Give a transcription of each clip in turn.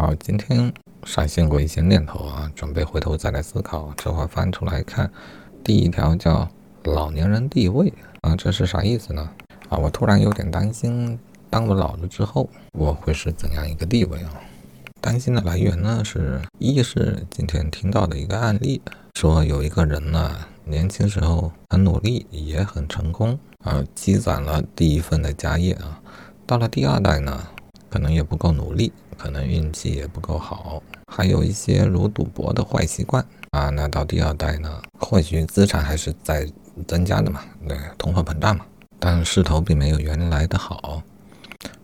好，今天闪现过一些念头啊，准备回头再来思考。这会翻出来看，第一条叫老年人地位啊，这是啥意思呢？啊，我突然有点担心，当我老了之后，我会是怎样一个地位啊？担心的来源呢，是一是今天听到的一个案例，说有一个人呢，年轻时候很努力，也很成功啊，积攒了第一份的家业啊，到了第二代呢。可能也不够努力，可能运气也不够好，还有一些如赌博的坏习惯啊。那到第二代呢，或许资产还是在增加的嘛，对，通货膨胀嘛，但势头并没有原来的好。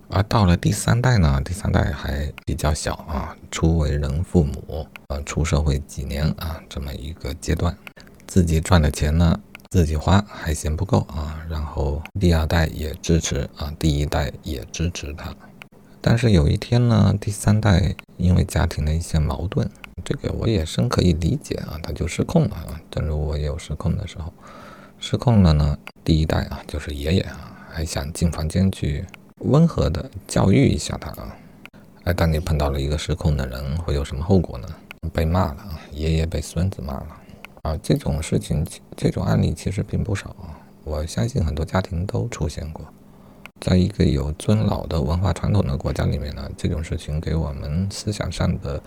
而到了第三代呢，第三代还比较小啊，初为人父母，呃，出社会几年啊，这么一个阶段，自己赚的钱呢，自己花还嫌不够啊，然后第二代也支持啊，第一代也支持他。但是有一天呢，第三代因为家庭的一些矛盾，这个我也深可以理解啊，他就失控了啊。正如我也有失控的时候，失控了呢。第一代啊，就是爷爷啊，还想进房间去温和的教育一下他啊。哎，当你碰到了一个失控的人，会有什么后果呢？被骂了，爷爷被孙子骂了啊。这种事情，这种案例其实并不少啊。我相信很多家庭都出现过。在一个有尊老的文化传统的国家里面呢，这种事情给我们思想上的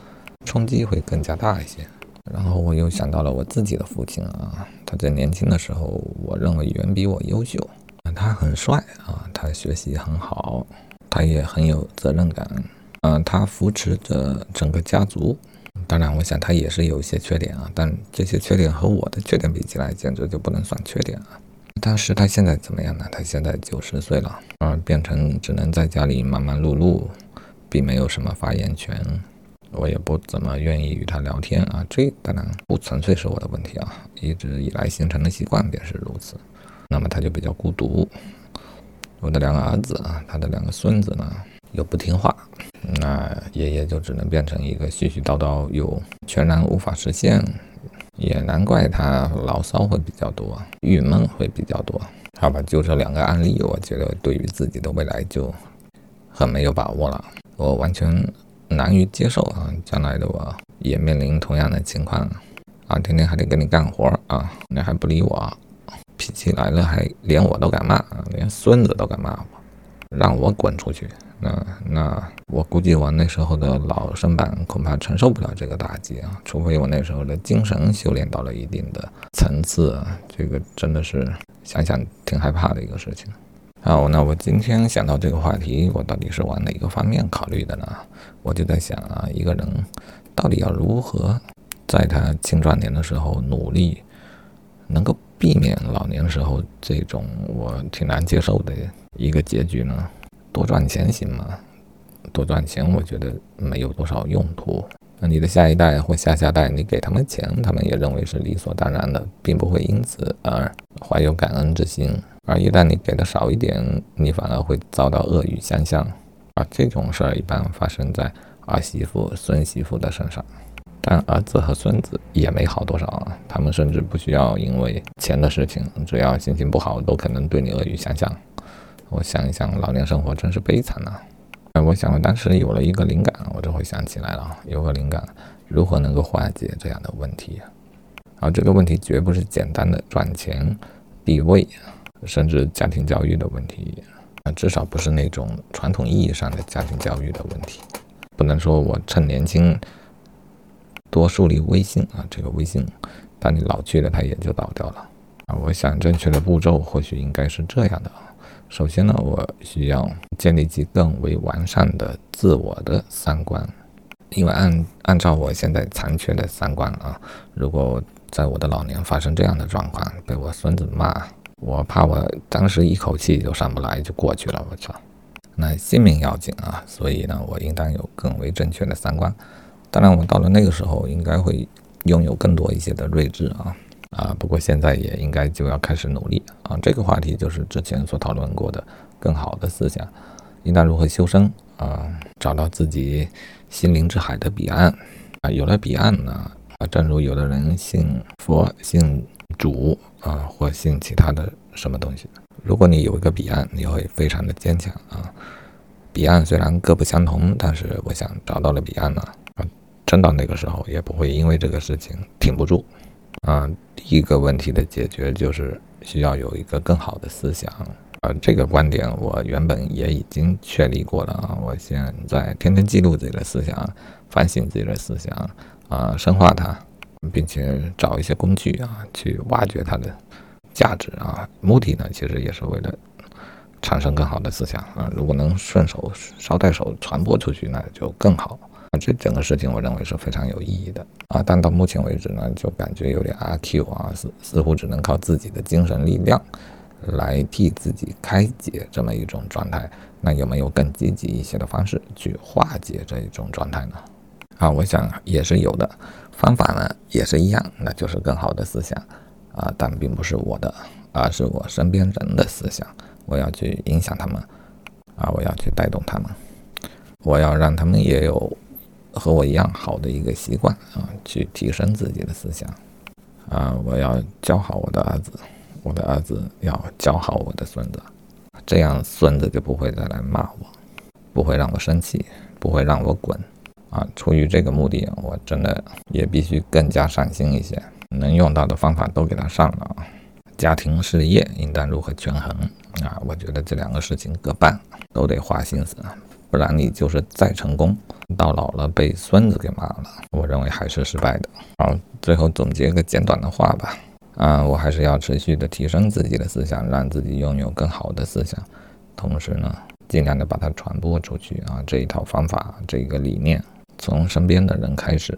冲击会更加大一些。然后我又想到了我自己的父亲啊，他在年轻的时候，我认为远比我优秀。他很帅啊，他学习很好，他也很有责任感。嗯，他扶持着整个家族。当然，我想他也是有一些缺点啊，但这些缺点和我的缺点比起来，简直就不能算缺点啊。但是他现在怎么样呢？他现在九十岁了，而变成只能在家里忙忙碌碌，并没有什么发言权。我也不怎么愿意与他聊天啊。这当然不纯粹是我的问题啊，一直以来形成的习惯便是如此。那么他就比较孤独。我的两个儿子啊，他的两个孙子呢又不听话，那爷爷就只能变成一个絮絮叨叨又全然无法实现。难怪他牢骚会比较多，郁闷会比较多。好吧，就这两个案例，我觉得对于自己的未来就很没有把握了。我完全难于接受啊，将来的我也面临同样的情况啊，天天还得给你干活啊，你还不理我，脾气来了还连我都敢骂，连孙子都敢骂我。让我滚出去！那那我估计我那时候的老身板恐怕承受不了这个打击啊！除非我那时候的精神修炼到了一定的层次，这个真的是想想挺害怕的一个事情。好，那我今天想到这个话题，我到底是往哪个方面考虑的呢？我就在想啊，一个人到底要如何在他青壮年的时候努力，能够避免老年时候这种我挺难接受的。一个结局呢，多赚钱行吗？多赚钱，我觉得没有多少用途。那你的下一代或下下代，你给他们钱，他们也认为是理所当然的，并不会因此而怀有感恩之心。而一旦你给的少一点，你反而会遭到恶语相向。而这种事儿一般发生在儿媳妇、孙媳妇的身上，但儿子和孙子也没好多少啊。他们甚至不需要因为钱的事情，只要心情不好，都可能对你恶语相向。我想一想，老年生活真是悲惨呐！哎，我想我当时有了一个灵感，我就会想起来了，有个灵感，如何能够化解这样的问题？啊，这个问题绝不是简单的赚钱、地位，甚至家庭教育的问题啊，至少不是那种传统意义上的家庭教育的问题。不能说我趁年轻多树立威信啊，这个威信，当你老去了，它也就倒掉了啊。我想正确的步骤或许应该是这样的。首先呢，我需要建立起更为完善的自我的三观，因为按按照我现在残缺的三观啊，如果在我的老年发生这样的状况，被我孙子骂，我怕我当时一口气就上不来就过去了，我操！那性命要紧啊，所以呢，我应当有更为正确的三观。当然，我到了那个时候，应该会拥有更多一些的睿智啊。啊，不过现在也应该就要开始努力啊。这个话题就是之前所讨论过的更好的思想，应当如何修身啊，找到自己心灵之海的彼岸啊。有了彼岸呢，啊，正如有的人信佛、信主啊，或信其他的什么东西，如果你有一个彼岸，你会非常的坚强啊。彼岸虽然各不相同，但是我想找到了彼岸呢，啊，真到那个时候也不会因为这个事情挺不住。啊，一个问题的解决就是需要有一个更好的思想。啊，这个观点我原本也已经确立过了啊。我现在天天记录自己的思想，反省自己的思想，啊，深化它，并且找一些工具啊，去挖掘它的价值啊。目的呢，其实也是为了产生更好的思想啊。如果能顺手捎带手传播出去，那就更好。啊，这整个事情我认为是非常有意义的啊，但到目前为止呢，就感觉有点阿 Q 啊，似似乎只能靠自己的精神力量来替自己开解这么一种状态。那有没有更积极一些的方式去化解这一种状态呢？啊，我想也是有的，方法呢也是一样，那就是更好的思想啊，但并不是我的，而是我身边人的思想，我要去影响他们啊，我要去带动他们，我要让他们也有。和我一样好的一个习惯啊，去提升自己的思想啊！我要教好我的儿子，我的儿子要教好我的孙子，这样孙子就不会再来骂我，不会让我生气，不会让我滚啊！出于这个目的，我真的也必须更加上心一些，能用到的方法都给他上了啊！家庭事业应当如何权衡啊？我觉得这两个事情各半，都得花心思。不然你就是再成功，到老了被孙子给骂了，我认为还是失败的。好，最后总结个简短的话吧。啊，我还是要持续的提升自己的思想，让自己拥有更好的思想，同时呢，尽量的把它传播出去啊。这一套方法，这个理念，从身边的人开始，